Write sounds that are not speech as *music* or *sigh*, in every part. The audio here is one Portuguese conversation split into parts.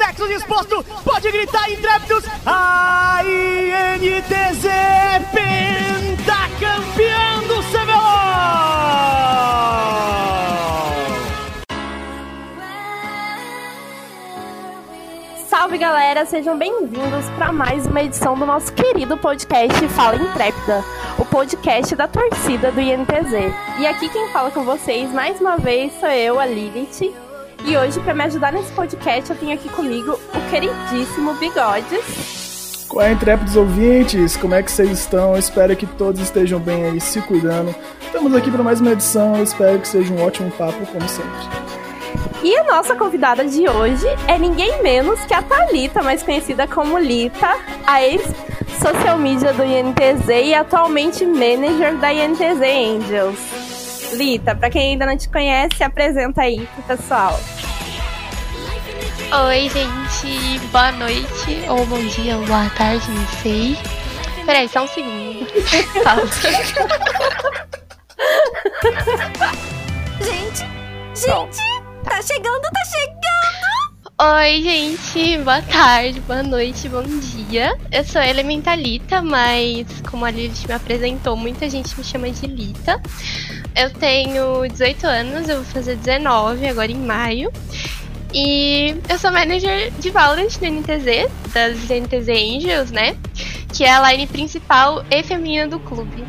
Nexus disposto, pode gritar intrépidos. A INTZ pentacampeão do CBLOL! Salve galera, sejam bem-vindos para mais uma edição do nosso querido podcast Fala Intrépida, o podcast da torcida do INTZ. E aqui quem fala com vocês mais uma vez sou eu, a Lilith. E hoje, para me ajudar nesse podcast, eu tenho aqui comigo o queridíssimo Bigodes. Qual é, intrépidos ouvintes? Como é que vocês estão? Eu espero que todos estejam bem aí, se cuidando. Estamos aqui para mais uma edição, eu espero que seja um ótimo papo, como sempre. E a nossa convidada de hoje é ninguém menos que a Thalita, mais conhecida como Lita, a ex-social media do INTZ e atualmente manager da INTZ Angels. Lita, para quem ainda não te conhece, se apresenta aí pro pessoal. Oi, gente. Boa noite, ou bom dia, ou boa tarde, não sei. Peraí, só um segundo. *laughs* gente, gente, tá chegando, tá chegando! Oi, gente, boa tarde, boa noite, bom dia. Eu sou Elementalita, mas como a Lilith me apresentou, muita gente me chama de Lita. Eu tenho 18 anos, eu vou fazer 19 agora em maio. E eu sou manager de Valorant do NTZ, das NTZ Angels, né? Que é a line principal e feminina do clube.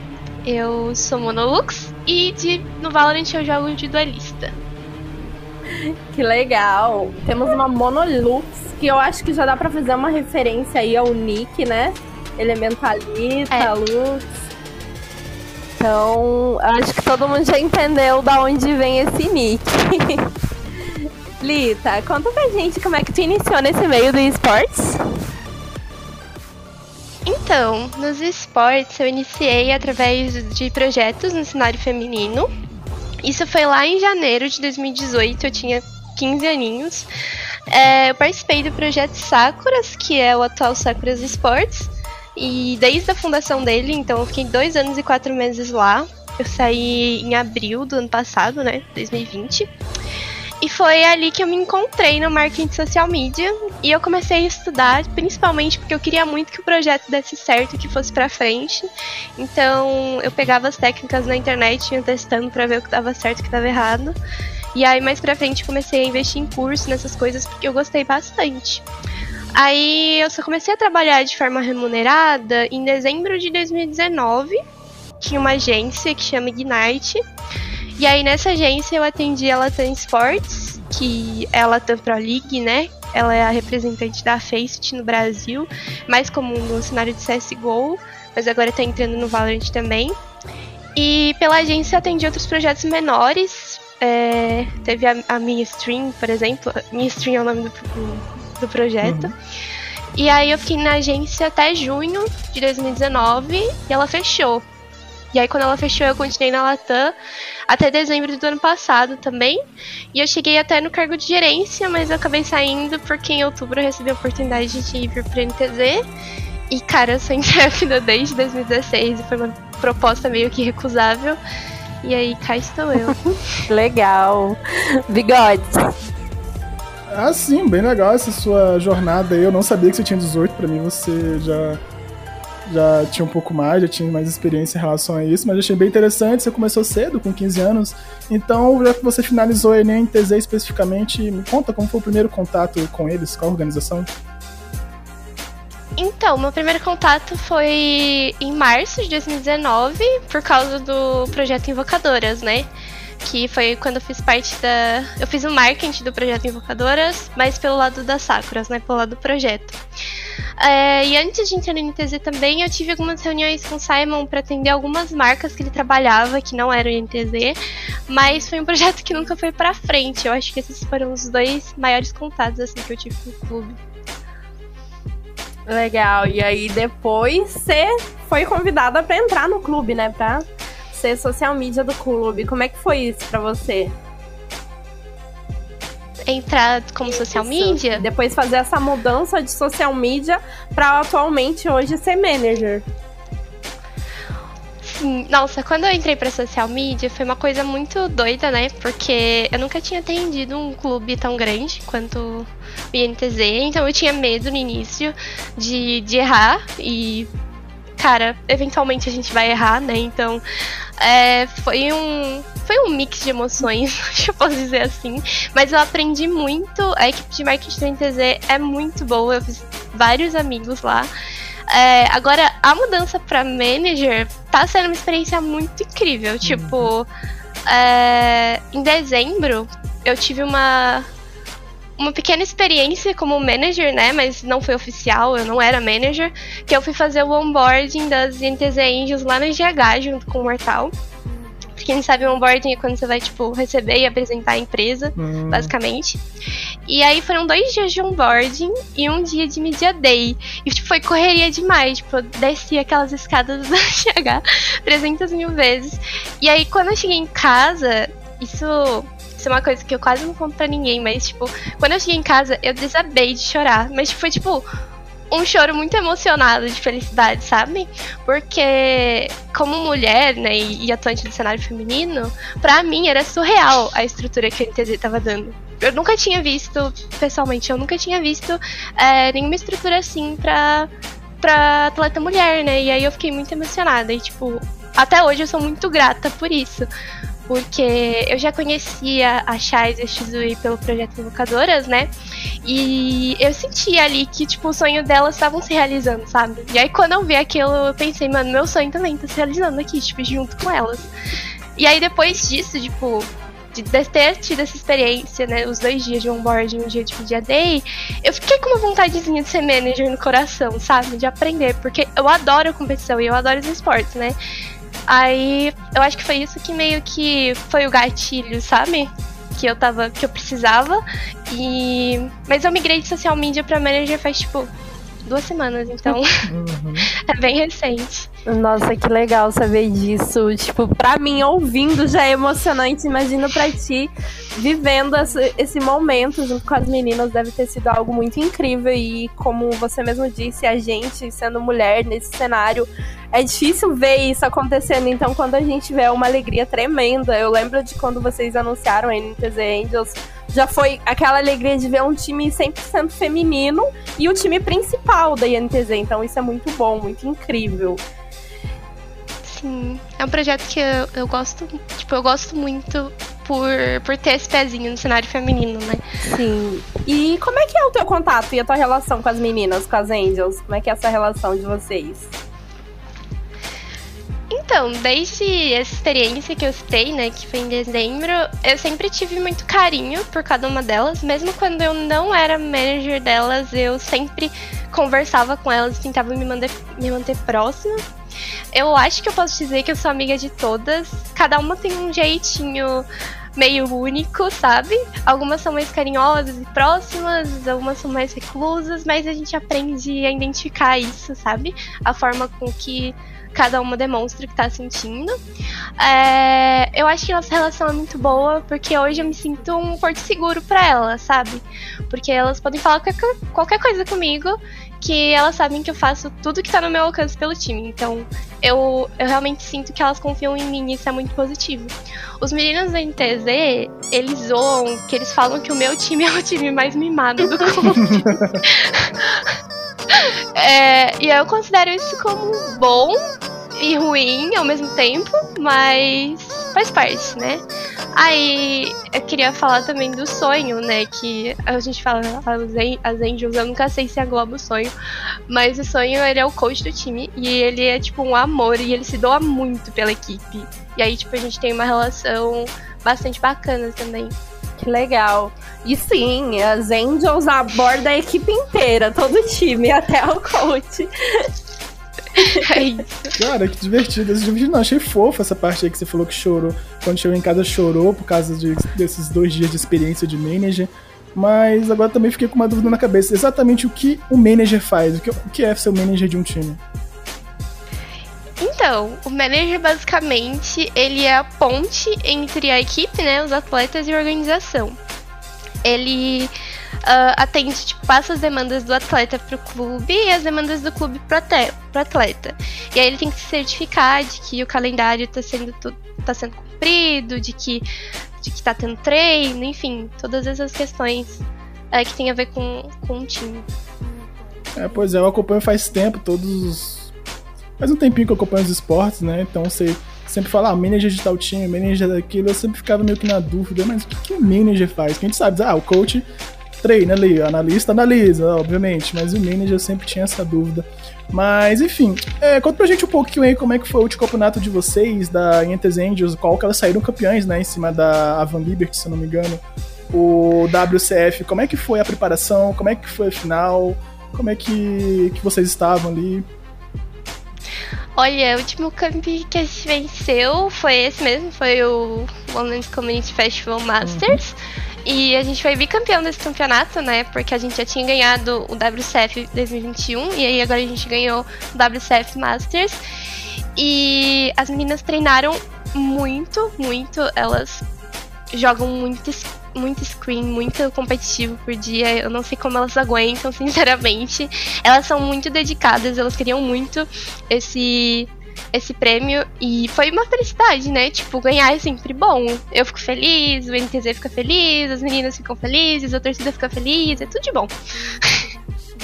Eu sou Monolux e de, no Valorant eu jogo de duelista. Que legal! Temos uma Monolux, que eu acho que já dá pra fazer uma referência aí ao nick, né? Elementalita, é. Lux. Então, acho que todo mundo já entendeu da onde vem esse nick. *laughs* Lita, conta pra gente como é que tu iniciou nesse meio do esportes. Então, nos esportes eu iniciei através de projetos no cenário feminino. Isso foi lá em janeiro de 2018, eu tinha 15 aninhos. É, eu participei do projeto Sakuras, que é o atual Sakuras Esportes. E desde a fundação dele, então eu fiquei dois anos e quatro meses lá. Eu saí em abril do ano passado, né? 2020. E foi ali que eu me encontrei no marketing social media e eu comecei a estudar, principalmente porque eu queria muito que o projeto desse certo, que fosse para frente. Então, eu pegava as técnicas na internet, ia testando para ver o que dava certo e o que dava errado. E aí mais pra frente comecei a investir em curso nessas coisas porque eu gostei bastante. Aí eu só comecei a trabalhar de forma remunerada em dezembro de 2019. Tinha uma agência que chama Ignite. E aí nessa agência eu atendi a Latam Sports, que é a Latam Pro League, né? Ela é a representante da Faceit no Brasil, mais comum no cenário de CSGO, mas agora tá entrando no Valorant também. E pela agência atendi outros projetos menores. É, teve a, a Minha Stream, por exemplo. Minha Stream é o nome do, do do projeto. Uhum. E aí eu fiquei na agência até junho de 2019 e ela fechou. E aí quando ela fechou eu continuei na Latam até dezembro do ano passado também. E eu cheguei até no cargo de gerência, mas eu acabei saindo porque em outubro eu recebi a oportunidade de ir pro NTZ. E cara, eu sou intrépida desde 2016 e foi uma proposta meio que recusável. E aí cá estou eu. *laughs* Legal. Bigode. Ah, sim, bem legal essa sua jornada aí. Eu não sabia que você tinha 18, pra mim você já, já tinha um pouco mais, já tinha mais experiência em relação a isso, mas achei bem interessante. Você começou cedo, com 15 anos. Então, já que você finalizou a Enem TZ especificamente, me conta como foi o primeiro contato com eles, com a organização. Então, meu primeiro contato foi em março de 2019, por causa do projeto Invocadoras, né? que foi quando eu fiz parte da. Eu fiz o marketing do projeto Invocadoras, mas pelo lado das Sakuras, né? Pelo lado do projeto. É, e antes de entrar no NTZ também, eu tive algumas reuniões com o Simon para atender algumas marcas que ele trabalhava, que não eram NTZ, mas foi um *laughs* projeto que nunca foi para frente. Eu acho que esses foram os dois maiores contatos assim que eu tive com o clube. Legal. E aí depois você foi convidada para entrar no clube, né? Pra ser social media do clube. Como é que foi isso para você? Entrar como social media? Depois fazer essa mudança de social media para atualmente hoje ser manager. assim, nossa, quando eu entrei pra social media foi uma coisa muito doida, né? Porque eu nunca tinha atendido um clube tão grande quanto o INTZ, então eu tinha medo no início de, de errar e. Cara, eventualmente a gente vai errar, né? Então, é, foi um foi um mix de emoções, *laughs* eu posso dizer assim. Mas eu aprendi muito. A equipe de marketing do NTZ é muito boa. Eu fiz vários amigos lá. É, agora, a mudança para manager tá sendo uma experiência muito incrível. Tipo, é, em dezembro, eu tive uma, uma pequena experiência como manager, né? Mas não foi oficial, eu não era manager. Que eu fui fazer o onboarding das NTZ Angels lá na GH junto com o Mortal. Pra quem sabe, o onboarding é quando você vai, tipo, receber e apresentar a empresa, Hum. basicamente. E aí foram dois dias de onboarding e um dia de media day. E tipo, foi correria demais. Tipo, eu desci aquelas escadas *laughs* da GH 300 mil vezes. E aí, quando eu cheguei em casa, isso, isso é uma coisa que eu quase não conto pra ninguém, mas tipo, quando eu cheguei em casa, eu desabei de chorar. Mas tipo, foi tipo um choro muito emocionado de felicidade, sabe? Porque como mulher, né, e atuante do cenário feminino, pra mim era surreal a estrutura que a NTZ tava dando. Eu nunca tinha visto, pessoalmente, eu nunca tinha visto é, nenhuma estrutura assim pra, pra atleta mulher, né? E aí eu fiquei muito emocionada. E, tipo, até hoje eu sou muito grata por isso. Porque eu já conhecia a Chais e a Shizui pelo projeto Invocadoras, né? E eu sentia ali que, tipo, o sonho delas estavam se realizando, sabe? E aí quando eu vi aquilo, eu pensei, mano, meu sonho também tá se realizando aqui, tipo, junto com elas. E aí depois disso, tipo, de ter tido essa experiência, né? Os dois dias de onboarding um dia de media day, eu fiquei com uma vontadezinha de ser manager no coração, sabe? De aprender, porque eu adoro competição e eu adoro os esportes, né? Aí eu acho que foi isso que meio que foi o gatilho, sabe? Que eu tava. que eu precisava. E. Mas eu migrei de social media pra manager faz tipo duas semanas, então Uhum. *laughs* é bem recente. Nossa, que legal saber disso. Tipo, pra mim, ouvindo já é emocionante. Imagino pra ti, vivendo esse, momento junto com as meninas, deve ter sido algo muito incrível. E como você mesmo disse, a gente, sendo mulher nesse cenário, é difícil ver isso acontecendo. Então, quando a gente vê, é uma alegria tremenda. Eu lembro de quando vocês anunciaram a NTZ Angels. Já foi aquela alegria de ver um time 100% feminino e o time principal da INTZ. Então, isso é muito bom, muito incrível. Sim. É um projeto que eu, eu gosto. Tipo, eu gosto muito por, por ter esse pezinho no cenário feminino, né? Sim. E como é que é o teu contato e a tua relação com as meninas, com as Angels? Como é que é essa relação de vocês? Então, desde essa experiência que eu citei, né, que foi em dezembro, eu sempre tive muito carinho por cada uma delas, mesmo quando eu não era manager delas, eu sempre conversava com elas tentava me manter, me manter próxima. Eu acho que eu posso dizer que eu sou amiga de todas, cada uma tem um jeitinho meio único, sabe? Algumas são mais carinhosas e próximas, algumas são mais reclusas, mas a gente aprende a identificar isso, sabe? A forma com que cada uma demonstra o que tá sentindo. É, eu acho que nossa relação é muito boa, porque hoje eu me sinto um porto seguro pra elas, sabe? Porque elas podem falar qualquer, qualquer coisa comigo, que elas sabem que eu faço tudo que tá no meu alcance pelo time. Então, eu, eu realmente sinto que elas confiam em mim e isso é muito positivo. Os meninos da NTZ, eles zoam, que eles falam que o meu time é o time mais mimado do *laughs* clube. É, e eu considero isso como bom e ruim ao mesmo tempo, mas faz parte, né? Aí eu queria falar também do sonho, né? Que a gente fala as, An- as Angels, eu nunca sei se engloba o sonho, mas o sonho ele é o coach do time e ele é tipo um amor e ele se doa muito pela equipe. E aí, tipo, a gente tem uma relação bastante bacana também. Que legal. E sim, as Angels abordam a equipe inteira, todo o time, *laughs* até o coach. É isso. Cara, que divertido. Esse divertido não, achei fofo essa parte aí que você falou que chorou. Quando chegou em casa chorou por causa de- desses dois dias de experiência de manager. Mas agora também fiquei com uma dúvida na cabeça. Exatamente o que o manager faz? O que, o que é ser o manager de um time? Então, o manager basicamente ele é a ponte entre a equipe, né, os atletas e a organização. Ele uh, atende, tipo, passa as demandas do atleta pro clube e as demandas do clube pro, pro atleta. E aí ele tem que se certificar de que o calendário tá sendo, tá sendo cumprido, de que, de que tá tendo treino, enfim, todas essas questões uh, que tem a ver com, com o time. É, pois é, eu acompanho faz tempo todos os. Faz um tempinho que eu acompanho os esportes, né? Então você sempre fala, ah, manager de tal time, manager daquilo, eu sempre ficava meio que na dúvida, mas o que, que o manager faz? Que a gente sabe, ah, o coach treina ali, analista analisa, obviamente, mas o manager eu sempre tinha essa dúvida. Mas, enfim, é, conta pra gente um pouquinho aí como é que foi o último campeonato de vocês, da Intes Angels, qual que elas saíram campeãs, né, em cima da Avan Liberty, se eu não me engano, o WCF, como é que foi a preparação, como é que foi a final, como é que, que vocês estavam ali? Olha, o último camp que a gente venceu foi esse mesmo, foi o Women's Community Festival Masters. Uhum. E a gente foi bicampeão desse campeonato, né? Porque a gente já tinha ganhado o WCF 2021 e aí agora a gente ganhou o WCF Masters. E as meninas treinaram muito, muito. Elas jogam muito, muito screen, muito competitivo por dia. Eu não sei como elas aguentam, *laughs* sinceramente. Elas são muito dedicadas, elas queriam muito esse esse prêmio e foi uma felicidade, né? Tipo, ganhar é sempre bom. Eu fico feliz, o NTZ fica feliz, as meninas ficam felizes, a torcida fica feliz, é tudo de bom. *laughs*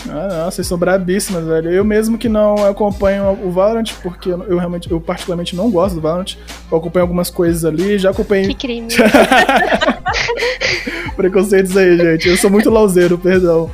Ah, não, vocês são brabíssimas, velho. Eu mesmo que não acompanho o Valorant, porque eu realmente, eu particularmente não gosto do Valorant. Eu acompanho algumas coisas ali, já acompanhei. Que crime. *laughs* *laughs* Preconceitos aí, gente. Eu sou muito lauzeiro, perdão.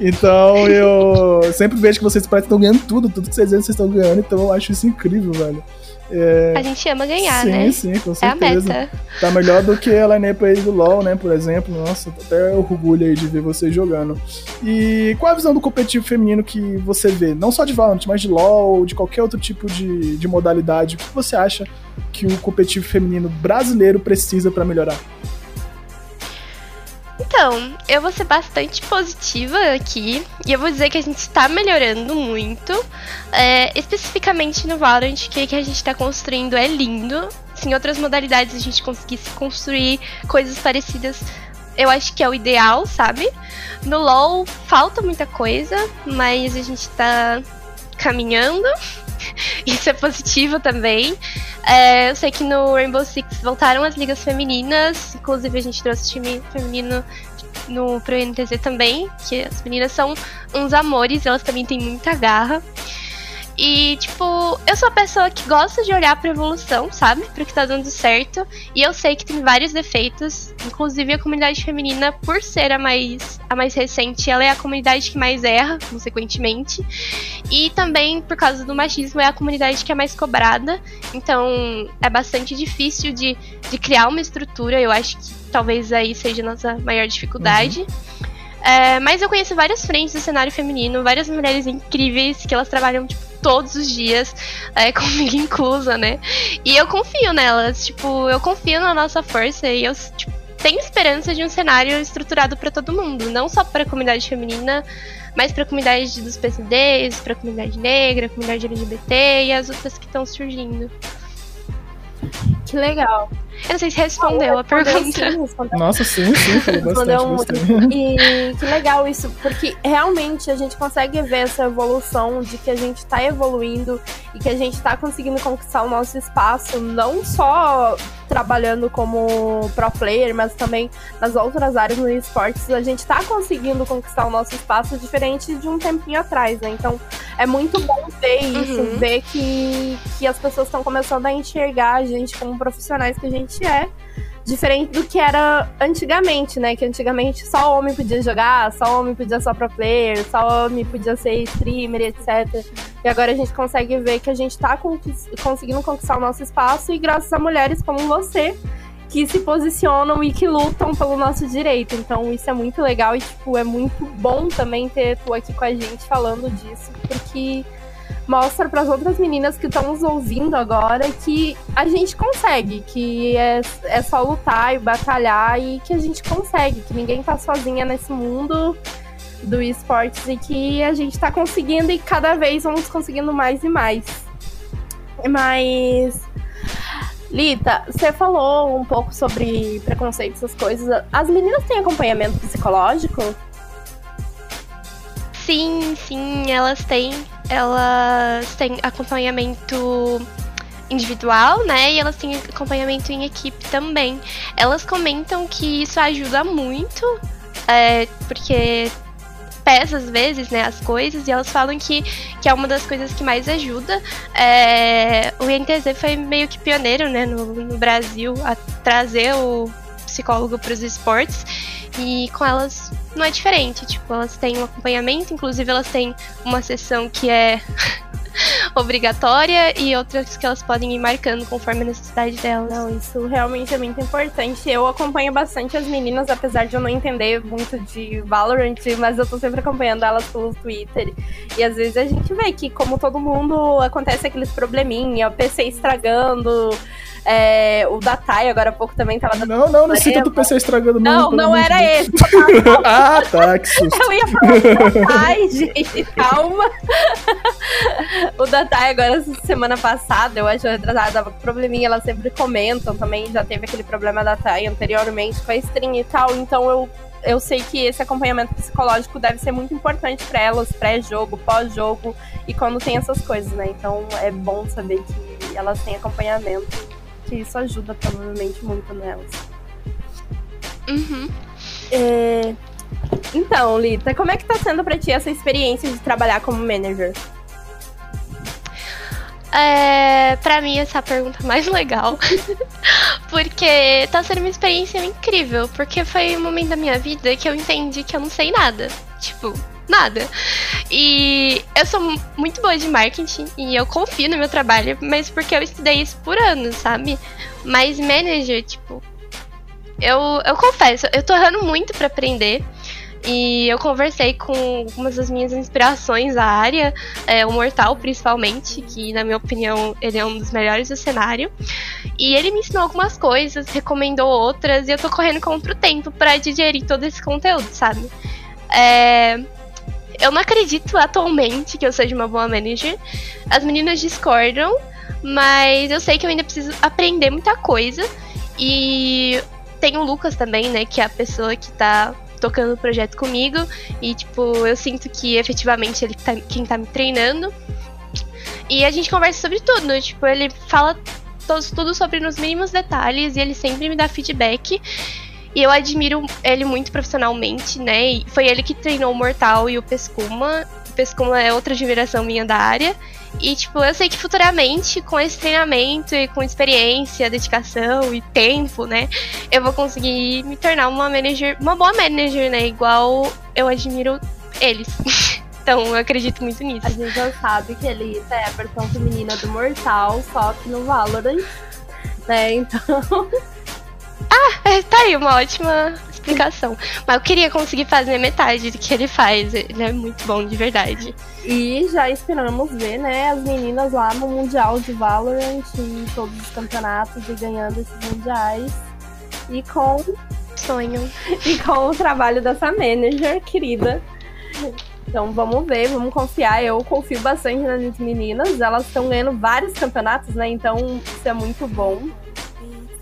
Então eu sempre vejo que vocês parecem estão ganhando tudo, tudo que vocês dizem vocês estão ganhando, então eu acho isso incrível, velho. É... A gente ama ganhar, sim, né? Sim, com certeza. É a meta. Tá melhor do que a lineup aí do LoL, né, por exemplo. Nossa, até orgulho aí de ver vocês jogando. E qual a visão do competitivo feminino que você vê? Não só de Valorant, mas de LoL, de qualquer outro tipo de, de modalidade. O que você acha que o competitivo feminino brasileiro precisa para melhorar? Então, eu vou ser bastante positiva aqui e eu vou dizer que a gente está melhorando muito. É, especificamente no Valorant, que, que a gente está construindo é lindo. Se em outras modalidades a gente conseguisse construir coisas parecidas, eu acho que é o ideal, sabe? No LoL falta muita coisa, mas a gente está caminhando. *laughs* Isso é positivo também. É, eu sei que no Rainbow Six voltaram as ligas femininas, inclusive a gente trouxe time feminino no pro NTZ também, que as meninas são uns amores, elas também têm muita garra. E, tipo, eu sou a pessoa que gosta de olhar pra evolução, sabe? Pro que tá dando certo. E eu sei que tem vários defeitos. Inclusive, a comunidade feminina, por ser a mais, a mais recente, ela é a comunidade que mais erra, consequentemente. E também, por causa do machismo, é a comunidade que é mais cobrada. Então, é bastante difícil de, de criar uma estrutura. Eu acho que talvez aí seja a nossa maior dificuldade. Uhum. É, mas eu conheço várias frentes do cenário feminino, várias mulheres incríveis que elas trabalham tipo, todos os dias, é, *laughs* comigo inclusa, né? E eu confio nelas, tipo, eu confio na nossa força e eu tipo, tenho esperança de um cenário estruturado para todo mundo, não só para a comunidade feminina, mas para a comunidade dos PCDs, para a comunidade negra, comunidade LGBT e as outras que estão surgindo. Que legal. Eu não sei se respondeu não, a pergunta. Sim. Nossa, sim, sim, falou bastante. Respondeu E que legal isso, porque realmente a gente consegue ver essa evolução de que a gente tá evoluindo e que a gente tá conseguindo conquistar o nosso espaço, não só trabalhando como pro player, mas também nas outras áreas no esportes, a gente tá conseguindo conquistar o nosso espaço diferente de um tempinho atrás, né? Então é muito bom ver isso, uhum. ver que, que as pessoas estão começando a enxergar a gente como profissionais que a gente é. Diferente do que era antigamente, né? Que antigamente só homem podia jogar, só homem podia ser pro player, só homem podia ser streamer, etc. E agora a gente consegue ver que a gente tá conseguindo conquistar o nosso espaço e graças a mulheres como você, que se posicionam e que lutam pelo nosso direito. Então isso é muito legal e tipo, é muito bom também ter tu aqui com a gente falando disso, porque mostra para as outras meninas que estão nos ouvindo agora que a gente consegue, que é, é só lutar e batalhar e que a gente consegue, que ninguém tá sozinha nesse mundo do esportes e que a gente tá conseguindo e cada vez vamos conseguindo mais e mais. Mas Lita, você falou um pouco sobre preconceito, essas coisas. As meninas têm acompanhamento psicológico? Sim, sim, elas têm. Elas têm acompanhamento individual, né? E elas têm acompanhamento em equipe também. Elas comentam que isso ajuda muito, é, porque pesa às vezes, né, as coisas, e elas falam que, que é uma das coisas que mais ajuda. É, o INTZ foi meio que pioneiro, né, no, no Brasil a trazer o psicólogo para os esportes. E com elas não é diferente. Tipo, elas têm um acompanhamento, inclusive elas têm uma sessão que é obrigatória e outras que elas podem ir marcando conforme a necessidade delas. Não, isso realmente é muito importante. Eu acompanho bastante as meninas, apesar de eu não entender muito de Valorant, mas eu tô sempre acompanhando elas pelo Twitter. E às vezes a gente vê que, como todo mundo, acontece aqueles probleminha, o PC estragando. É, o Datai agora há pouco também tava dando. Não, não, não cita do PC estragando Não, não era esse. *laughs* ah, tá, que susto. *laughs* Eu ia falar do Datai, *laughs* gente, calma. o Datai agora, semana passada, eu acho retrasada, tava com probleminha, elas sempre comentam também, já teve aquele problema da Datai anteriormente com a stream e tal, então eu eu sei que esse acompanhamento psicológico deve ser muito importante para elas, pré-jogo, pós-jogo e quando tem essas coisas, né? Então é bom saber que elas têm acompanhamento que isso ajuda provavelmente muito nelas. Uhum. É... Então, Lita, como é que tá sendo pra ti essa experiência de trabalhar como manager? É, pra mim, essa é a pergunta mais legal. *laughs* porque tá sendo uma experiência incrível. Porque foi um momento da minha vida que eu entendi que eu não sei nada. Tipo, nada. E eu sou muito boa de marketing e eu confio no meu trabalho, mas porque eu estudei isso por anos, sabe? Mas manager, tipo, eu, eu confesso, eu tô errando muito para aprender. E eu conversei com algumas das minhas inspirações da área, é, o Mortal principalmente, que na minha opinião ele é um dos melhores do cenário. E ele me ensinou algumas coisas, recomendou outras, e eu tô correndo contra o tempo para digerir todo esse conteúdo, sabe? É, eu não acredito atualmente que eu seja uma boa manager. As meninas discordam, mas eu sei que eu ainda preciso aprender muita coisa. E tem o Lucas também, né, que é a pessoa que tá tocando o projeto comigo. E, tipo, eu sinto que efetivamente ele tá quem tá me treinando. E a gente conversa sobre tudo. Tipo, ele fala tudo sobre nos mínimos detalhes e ele sempre me dá feedback. E eu admiro ele muito profissionalmente, né? E foi ele que treinou o Mortal e o Pescuma. O Pescuma é outra admiração minha da área. E, tipo, eu sei que futuramente, com esse treinamento e com experiência, dedicação e tempo, né, eu vou conseguir me tornar uma manager, uma boa manager, né, igual eu admiro eles. *laughs* então, eu acredito muito nisso. A gente já sabe que ele é a versão feminina do Mortal, só que no Valorant, né, então... *laughs* Ah, é, tá aí, uma ótima explicação. Mas eu queria conseguir fazer metade do que ele faz. Ele é muito bom, de verdade. E já esperamos ver, né, as meninas lá no Mundial de Valorant em todos os campeonatos e ganhando esses mundiais. E com. Sonho. *laughs* E com o trabalho dessa manager querida. Então vamos ver, vamos confiar. Eu confio bastante nas meninas. Elas estão ganhando vários campeonatos, né? Então isso é muito bom.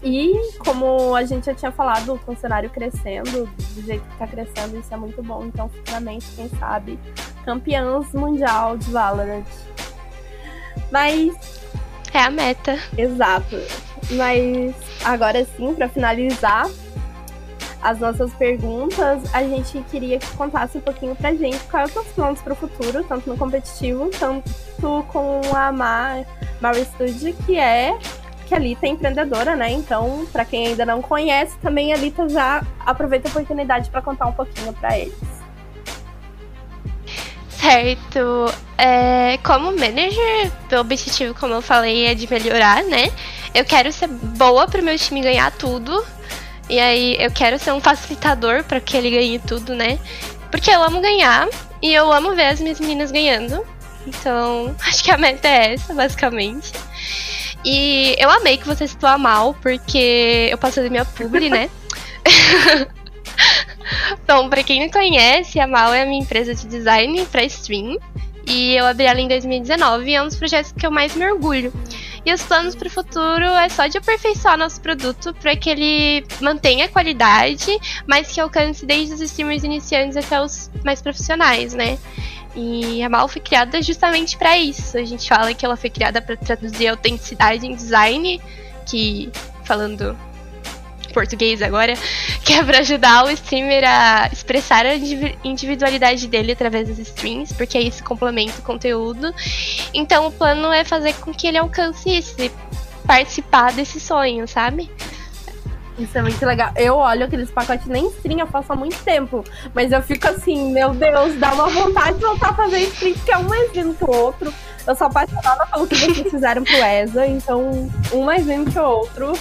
E como a gente já tinha falado, o cenário crescendo, do jeito que tá crescendo, isso é muito bom. Então, futuramente, quem sabe, campeãs mundial de Valorant. Mas. É a meta. Exato. Mas agora sim, para finalizar as nossas perguntas, a gente queria que contasse um pouquinho pra gente quais são os planos para o futuro, tanto no competitivo, tanto com a Mar, Mar Studio, que é que a Lita é empreendedora, né? Então, para quem ainda não conhece, também a Lita já aproveita a oportunidade para contar um pouquinho para eles. Certo. É, como manager, o objetivo, como eu falei, é de melhorar, né? Eu quero ser boa para o meu time ganhar tudo. E aí eu quero ser um facilitador para que ele ganhe tudo, né? Porque eu amo ganhar e eu amo ver as minhas meninas ganhando. Então, *laughs* acho que a meta é essa, basicamente. E eu amei que você citou a Mal, porque eu passei minha publi, né? Bom, *laughs* pra quem não conhece, a Mal é a minha empresa de design para stream. E eu abri ela em 2019 e é um dos projetos que eu mais me orgulho. E os planos para o futuro é só de aperfeiçoar nosso produto para que ele mantenha a qualidade, mas que alcance desde os streamers iniciantes até os mais profissionais, né? E a Mal foi criada justamente para isso. A gente fala que ela foi criada para traduzir autenticidade em design, que falando português agora, *laughs* que é para ajudar o streamer a expressar a individualidade dele através das streams, porque aí isso complementa o conteúdo. Então o plano é fazer com que ele alcance isso e participar desse sonho, sabe? Isso é muito legal. Eu olho aqueles pacotes nem stream, eu faço há muito tempo. Mas eu fico assim, meu Deus, dá uma vontade de voltar a fazer stream, que é um mais lindo que o outro. Eu sou apaixonada pelo que vocês fizeram pro ESA, então um mais lindo que o outro.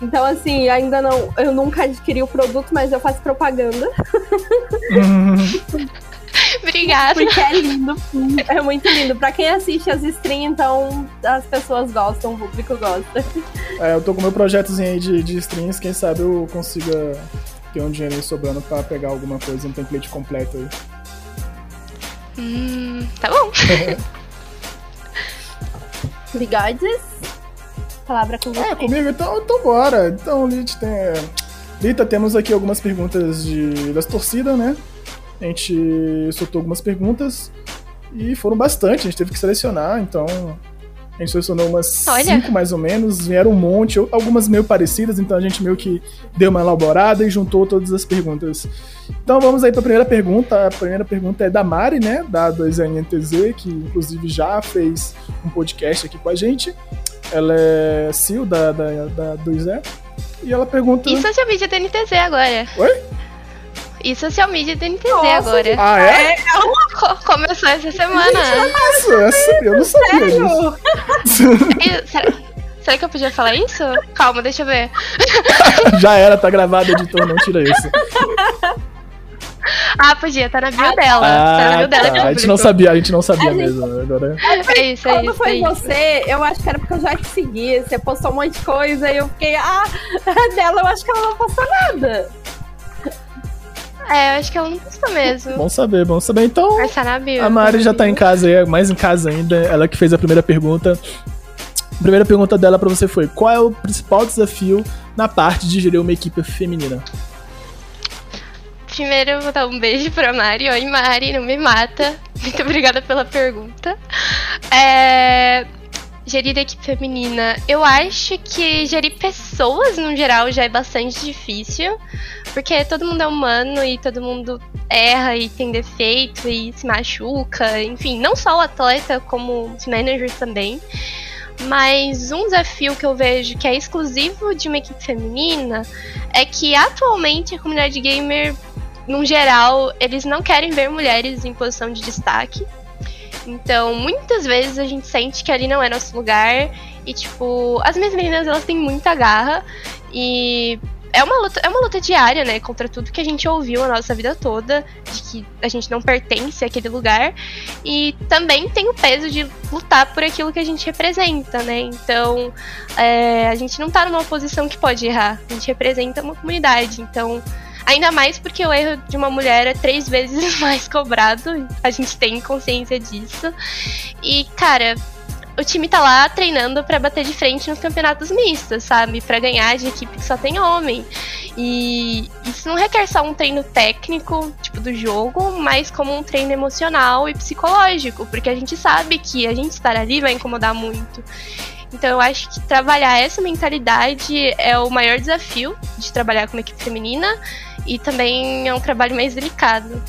Então, assim, ainda não. Eu nunca adquiri o produto, mas eu faço propaganda. *laughs* *laughs* Obrigada. Porque é lindo. É muito lindo. Pra quem assiste as streams, então as pessoas gostam, o público gosta. É, eu tô com meu projetozinho aí de, de streams, quem sabe eu consiga ter um dinheiro aí sobrando pra pegar alguma coisa, um template completo aí. Hum, tá bom. *laughs* Bigodes? Palavra com você. É, comigo? Então, então bora. Então, Lita, tem... Lita, temos aqui algumas perguntas de, das torcidas, né? A gente soltou algumas perguntas e foram bastante, a gente teve que selecionar, então a gente selecionou umas Olha. cinco mais ou menos, vieram um monte, algumas meio parecidas, então a gente meio que deu uma elaborada e juntou todas as perguntas. Então vamos aí para a primeira pergunta. A primeira pergunta é da Mari, né, da 2NTZ, que inclusive já fez um podcast aqui com a gente. Ela é CEO da, da, da 2E. E ela pergunta. E social media da NTZ agora. Oi? E social media da NTZ Nossa, agora. Ah, é? é começou essa semana. Essa, eu não sabia disso. *laughs* será, será que eu podia falar isso? Calma, deixa eu ver. *laughs* Já era, tá gravado, editor, não tira isso. Ah, podia, tá na bio ah, dela. Ah, tá na bio dela. Tá. A gente não sabia, a gente não sabia a mesmo. Gente... Agora... É, é isso, é Quando isso. foi é você, isso. eu acho que era porque eu já te segui. Você postou um monte de coisa e eu fiquei, ah, *laughs* dela eu acho que ela não postou nada. É, eu acho que ela não postou mesmo. Bom saber, bom saber. Então, a Mari já tá em casa aí, mais em casa ainda. Ela que fez a primeira pergunta. A primeira pergunta dela para você foi: qual é o principal desafio na parte de gerir uma equipe feminina? Primeiro, eu vou dar um beijo pra Mari. Oi, Mari, não me mata. Muito obrigada pela pergunta. É gerir a equipe feminina. Eu acho que gerir pessoas no geral já é bastante difícil, porque todo mundo é humano e todo mundo erra e tem defeito e se machuca, enfim, não só o atleta, como os managers também. Mas um desafio que eu vejo que é exclusivo de uma equipe feminina é que atualmente a comunidade gamer, no geral, eles não querem ver mulheres em posição de destaque. Então, muitas vezes a gente sente que ali não é nosso lugar. E, tipo, as minhas meninas, elas têm muita garra. E é uma luta, é uma luta diária, né? Contra tudo que a gente ouviu a nossa vida toda, de que a gente não pertence àquele lugar. E também tem o peso de lutar por aquilo que a gente representa, né? Então, é, a gente não tá numa posição que pode errar. A gente representa uma comunidade. Então, Ainda mais porque o erro de uma mulher é três vezes *laughs* mais cobrado. A gente tem consciência disso. E, cara, o time tá lá treinando para bater de frente nos campeonatos mistos, sabe? Para ganhar de equipe que só tem homem. E isso não requer só um treino técnico, tipo do jogo, mas como um treino emocional e psicológico, porque a gente sabe que a gente estar ali vai incomodar muito. Então eu acho que trabalhar essa mentalidade é o maior desafio de trabalhar com uma equipe feminina e também é um trabalho mais delicado.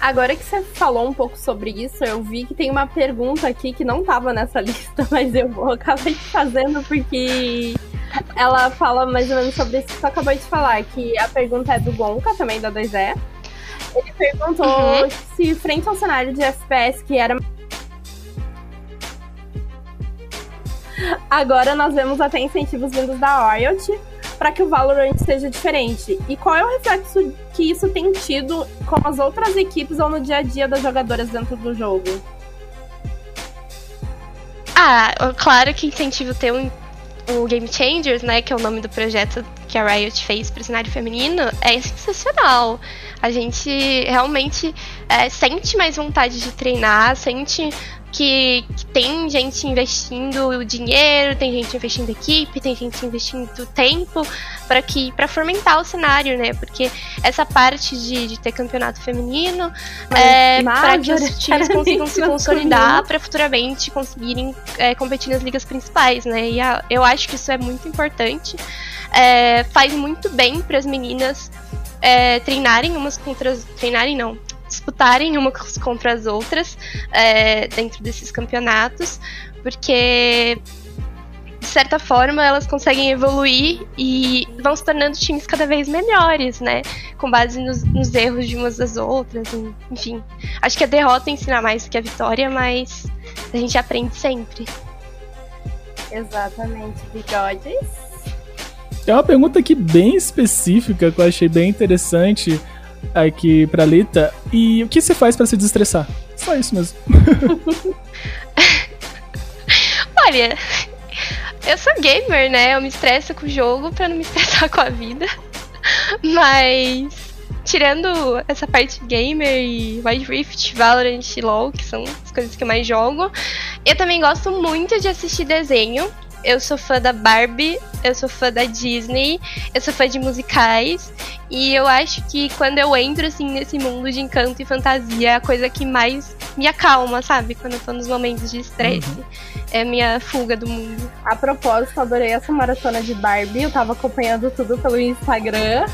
Agora que você falou um pouco sobre isso, eu vi que tem uma pergunta aqui que não estava nessa *laughs* lista, mas eu vou acabar fazendo porque ela fala mais ou menos sobre isso que você acabou de falar, que a pergunta é do Gonka, também da 2E. Ele perguntou uhum. se frente ao cenário de FPS que era Agora nós vemos até incentivos vindos da Riot para que o Valorant seja diferente. E qual é o reflexo que isso tem tido com as outras equipes ou no dia a dia das jogadoras dentro do jogo? Ah, claro que incentivo ter um, o Game Changers, né, que é o nome do projeto que a Riot fez para o cenário feminino, é sensacional. A gente realmente é, sente mais vontade de treinar, sente que, que tem gente investindo dinheiro, tem gente investindo equipe, tem gente investindo tempo para que para fomentar o cenário, né? Porque essa parte de, de ter campeonato feminino é para que os times *laughs* consigam se consolidar para futuramente conseguirem é, competir nas ligas principais, né? E a, eu acho que isso é muito importante. É, faz muito bem para as meninas é, treinarem umas contra as, treinarem não disputarem umas contra as outras é, dentro desses campeonatos, porque de certa forma elas conseguem evoluir e vão se tornando times cada vez melhores, né? Com base nos, nos erros de umas das outras, enfim. Acho que a derrota ensina mais do que a vitória, mas a gente aprende sempre. Exatamente, bigodes. É uma pergunta aqui bem específica que eu achei bem interessante aqui pra Lita. E o que você faz para se desestressar? Só isso mesmo. *laughs* Olha, eu sou gamer, né? Eu me estresso com o jogo pra não me *laughs* estressar com a vida. Mas, tirando essa parte gamer e Wild Rift, Valorant e LoL, que são as coisas que eu mais jogo, eu também gosto muito de assistir desenho eu sou fã da Barbie, eu sou fã da Disney, eu sou fã de musicais. E eu acho que quando eu entro assim nesse mundo de encanto e fantasia, é a coisa que mais me acalma, sabe? Quando eu tô nos momentos de estresse. Uhum. É a minha fuga do mundo. A propósito, adorei essa maratona de Barbie. Eu tava acompanhando tudo pelo Instagram.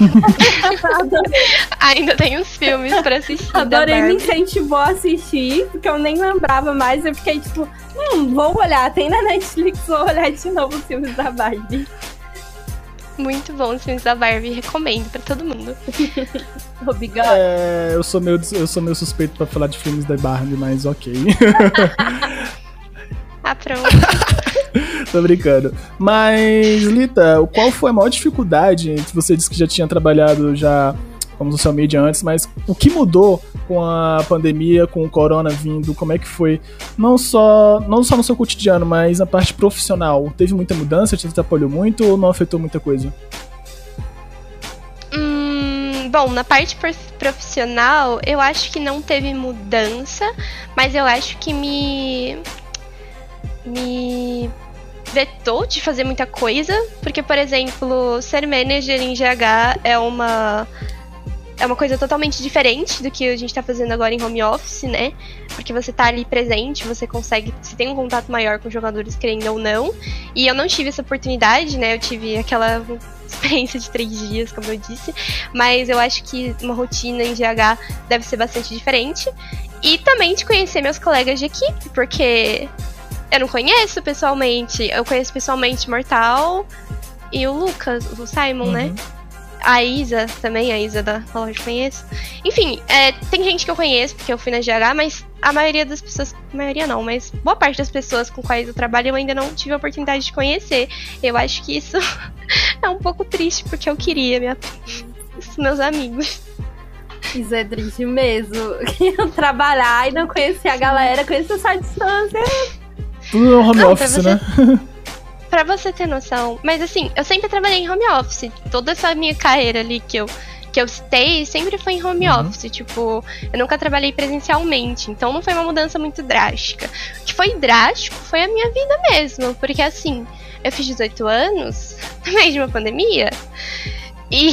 *laughs* Ainda tem uns filmes pra assistir. Adorei, me incentivou a assistir, porque eu nem lembrava mais. Eu fiquei tipo, hum, vou olhar. Tem na Netflix, vou olhar de novo os filmes da Barbie. Muito bom os filmes da Barbie, recomendo pra todo mundo. *laughs* Obrigado. É, eu sou meio, eu sou meio suspeito pra falar de filmes da Barbie, mas ok. *laughs* ah, pronto. *laughs* Tô brincando. Mas, Lita, qual foi a maior dificuldade? Você disse que já tinha trabalhado já como social media antes, mas o que mudou com a pandemia, com o corona vindo? Como é que foi? Não só, não só no seu cotidiano, mas na parte profissional. Teve muita mudança? Te atrapalhou muito ou não afetou muita coisa? Hum, bom, na parte profissional, eu acho que não teve mudança, mas eu acho que me me vetou de fazer muita coisa, porque, por exemplo, ser manager em GH é uma é uma coisa totalmente diferente do que a gente tá fazendo agora em home office, né? Porque você tá ali presente, você consegue, você tem um contato maior com os jogadores, querendo ou não. E eu não tive essa oportunidade, né? Eu tive aquela experiência de três dias, como eu disse. Mas eu acho que uma rotina em GH deve ser bastante diferente. E também de conhecer meus colegas de equipe, porque eu não conheço pessoalmente. Eu conheço pessoalmente Mortal e o Lucas, o Simon, né? uhum. né? A Isa também, a Isa da loja conheço. Enfim, é, tem gente que eu conheço porque eu fui na GH, mas a maioria das pessoas. A maioria não, mas boa parte das pessoas com quais eu trabalho eu ainda não tive a oportunidade de conhecer. Eu acho que isso *laughs* é um pouco triste, porque eu queria minha, meus amigos. Isso é triste mesmo. *laughs* trabalhar e não conhecer a galera, conhecer essa distância tudo no home não, office, você, né? *laughs* pra você ter noção. Mas assim, eu sempre trabalhei em home office. Toda essa minha carreira ali que eu, que eu citei sempre foi em home uhum. office. Tipo, eu nunca trabalhei presencialmente. Então não foi uma mudança muito drástica. O que foi drástico foi a minha vida mesmo. Porque assim, eu fiz 18 anos *laughs* no meio de uma pandemia. E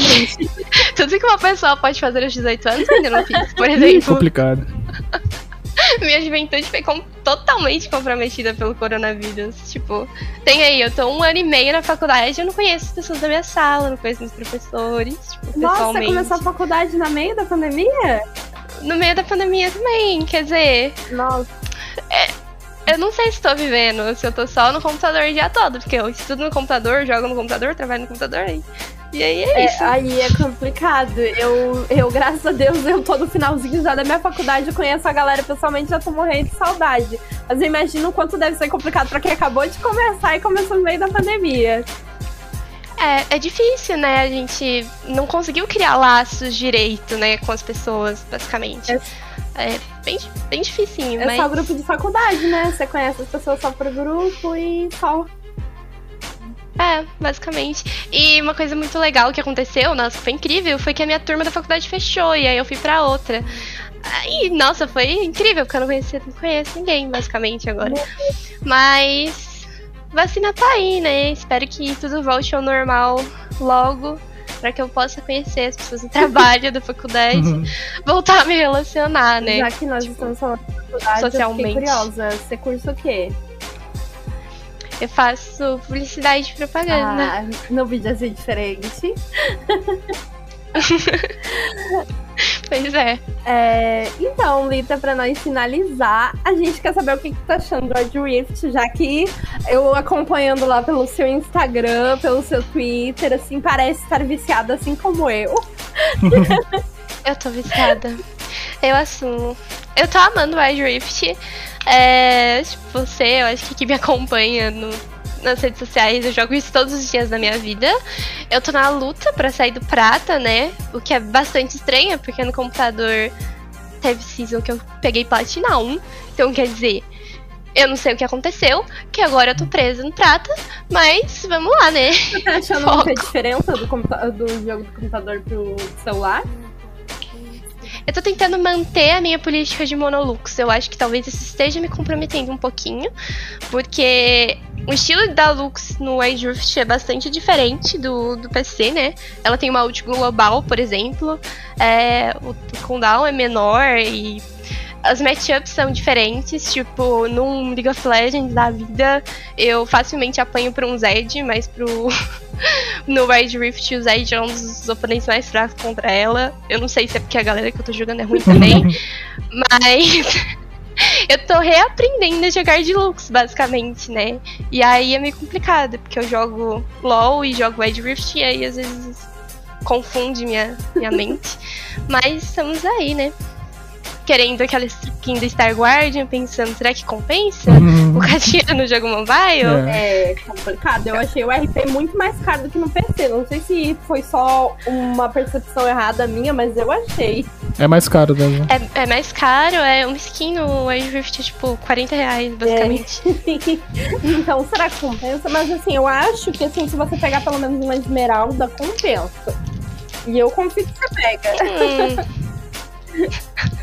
*laughs* tudo que uma pessoa pode fazer aos 18 anos eu ainda não fiz. Por exemplo. Complicado. minha juventude foi com, totalmente comprometida pelo coronavírus. Tipo, tem aí, eu tô um ano e meio na faculdade, eu não conheço as pessoas da minha sala, não conheço meus professores, tipo, Nossa, você começou a faculdade no meio da pandemia? No meio da pandemia também, quer dizer. Nossa. É, eu não sei se estou vivendo, se eu tô só no computador o dia todo, porque eu estudo no computador, jogo no computador, trabalho no computador aí. E aí é, é isso. aí é complicado. Eu, eu, graças a Deus, eu tô no finalzinho já da minha faculdade, eu conheço a galera pessoalmente, já tô morrendo de saudade. Mas eu imagino o quanto deve ser complicado pra quem acabou de começar e começou no meio da pandemia. É, é difícil, né? A gente não conseguiu criar laços direito, né, com as pessoas, basicamente. É, é bem, bem dificinho, é mas... só grupo de faculdade, né? Você conhece as pessoas só por grupo e só é, basicamente. E uma coisa muito legal que aconteceu, nossa, foi incrível, foi que a minha turma da faculdade fechou e aí eu fui para outra. Aí, nossa, foi incrível, porque eu não conhecia, não conheço ninguém, basicamente, agora. Mas vacina tá aí, né? Espero que tudo volte ao normal logo. Pra que eu possa conhecer as pessoas do *laughs* trabalho, da faculdade, Uhum. voltar a me relacionar, né? Já que nós estamos falando de faculdade, eu socialmente. fiquei curiosa. Você cursa o quê? Eu faço publicidade e propaganda. Ah, no vídeo assim diferente. *laughs* Pois é. É, então, Lita, pra nós finalizar, a gente quer saber o que, que tá achando do Rift, já que eu acompanhando lá pelo seu Instagram, pelo seu Twitter, assim, parece estar viciada assim como eu. *laughs* Eu tô viciada. Eu assumo. Eu tô amando Wild Rift. É, tipo, você, eu acho que, que me acompanha no- nas redes sociais, eu jogo isso todos os dias da minha vida. Eu tô na luta pra sair do prata, né? O que é bastante estranho, porque no computador teve season que eu peguei platina 1. Então quer dizer, eu não sei o que aconteceu, que agora eu tô presa no prata, mas vamos lá, né? Você tá achando Foco. muita diferença do, do jogo do computador pro celular? Eu tô tentando manter a minha política de monolux. Eu acho que talvez isso esteja me comprometendo um pouquinho, porque o estilo da Lux no Wild Rift é bastante diferente do, do PC, né? Ela tem uma ult global, por exemplo, é, o cooldown é menor e as matchups são diferentes. Tipo, num League of Legends da vida, eu facilmente apanho pra um Zed, mas pro. *laughs* no Wild Rift, o Zed é um dos oponentes mais fracos contra ela. Eu não sei se é porque a galera que eu tô jogando é ruim também, *laughs* mas. *laughs* eu tô reaprendendo a jogar de Lux, basicamente, né? E aí é meio complicado, porque eu jogo LOL e jogo Wild Rift, e aí às vezes confunde minha, minha mente. Mas estamos aí, né? Querendo aquela skin do Star Guardian, pensando, será que compensa? O Katia no jogo mobile? É. É complicado. Eu achei o RP muito mais caro do que no PC. Não sei se foi só uma percepção errada minha, mas eu achei. É mais caro mesmo. É, é mais caro, é uma skin no Wild Rift é tipo 40 reais, basicamente. *laughs* então, será que compensa? Mas assim, eu acho que assim, se você pegar pelo menos uma esmeralda, compensa. E eu confio que você pega. Hum. *laughs*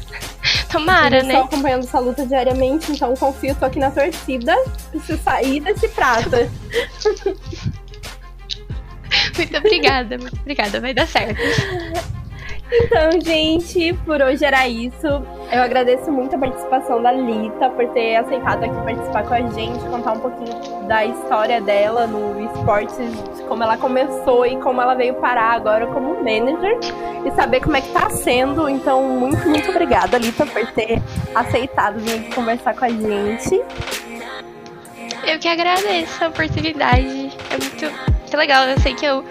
Tomara, né? Estou acompanhando essa luta diariamente, então confio, tô aqui na torcida. Se sair desse prata. *laughs* Muito obrigada, muito obrigada, vai dar certo. *laughs* Então, gente, por hoje era isso. Eu agradeço muito a participação da Lita por ter aceitado aqui participar com a gente, contar um pouquinho da história dela no esportes, como ela começou e como ela veio parar agora como manager e saber como é que tá sendo. Então, muito, muito obrigada, Lita, por ter aceitado vir conversar com a gente. Eu que agradeço a oportunidade. É muito, muito legal. Eu sei que eu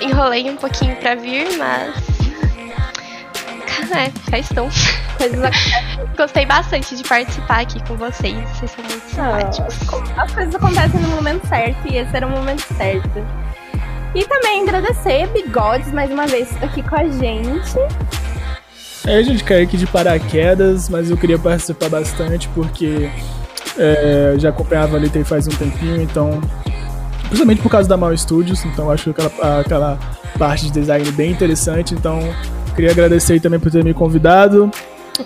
enrolei um pouquinho pra vir, mas. *laughs* É, cá estão. Coisas Gostei bastante de participar aqui com vocês. Vocês são muito simpáticos. Ah, as coisas acontecem no momento certo e esse era o momento certo. E também agradecer Bigodes mais uma vez aqui com a gente. É, a gente caiu aqui de paraquedas, mas eu queria participar bastante porque é, eu já acompanhava ali tem faz um tempinho, então. Principalmente por causa da Mal Studios, então eu acho aquela, aquela parte de design bem interessante, então queria agradecer aí também por ter me convidado.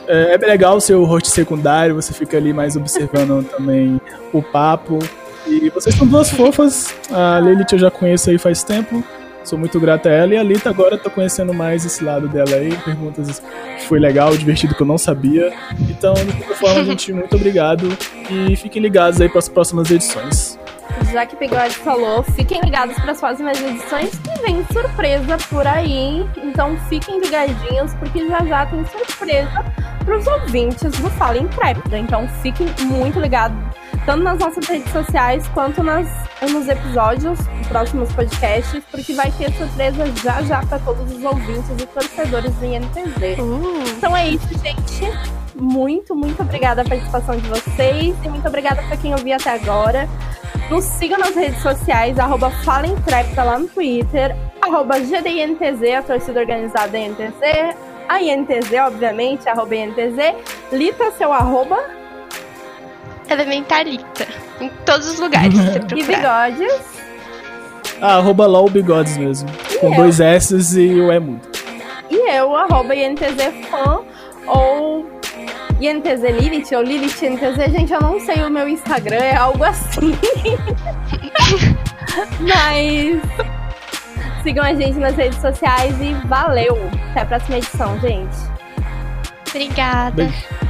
É, é legal ser o host secundário, você fica ali mais observando também o papo. E vocês são duas fofas, a Lilith eu já conheço aí faz tempo, sou muito grata a ela, e a Lita agora tô conhecendo mais esse lado dela aí, perguntas que foi legal, divertido que eu não sabia. Então, de qualquer forma, gente, muito obrigado e fiquem ligados aí para as próximas edições. Já que Bigode falou, fiquem ligados para as próximas edições que vem surpresa por aí. Então fiquem ligadinhos, porque já já tem surpresa para os ouvintes do Fala Intrépida. Então fiquem muito ligados, tanto nas nossas redes sociais quanto nas, nos episódios, próximos podcasts, porque vai ter surpresa já já para todos os ouvintes e torcedores do INTZ. Uh, Então é isso, gente. Muito, muito obrigada a participação de vocês e muito obrigada para quem ouviu até agora. Nos sigam nas redes sociais, arroba Fala Intrépida lá no Twitter, arroba GDINTZ, a torcida organizada da INTZ, a INTZ, obviamente, arroba INTZ, Lita, seu arroba, Elementalita. Em todos os lugares, *laughs* e. Bigodes. Ah, arroba LOL Bigodes mesmo, com eu? dois S e o E mudo. E eu, arroba INTZ Fã. ou INTZ Lilith ou Lilith INTZ. Gente, eu não sei o meu Instagram, é algo assim. *laughs* Mas sigam a gente nas redes sociais e valeu! Até a próxima edição, gente. Obrigada. Beijo.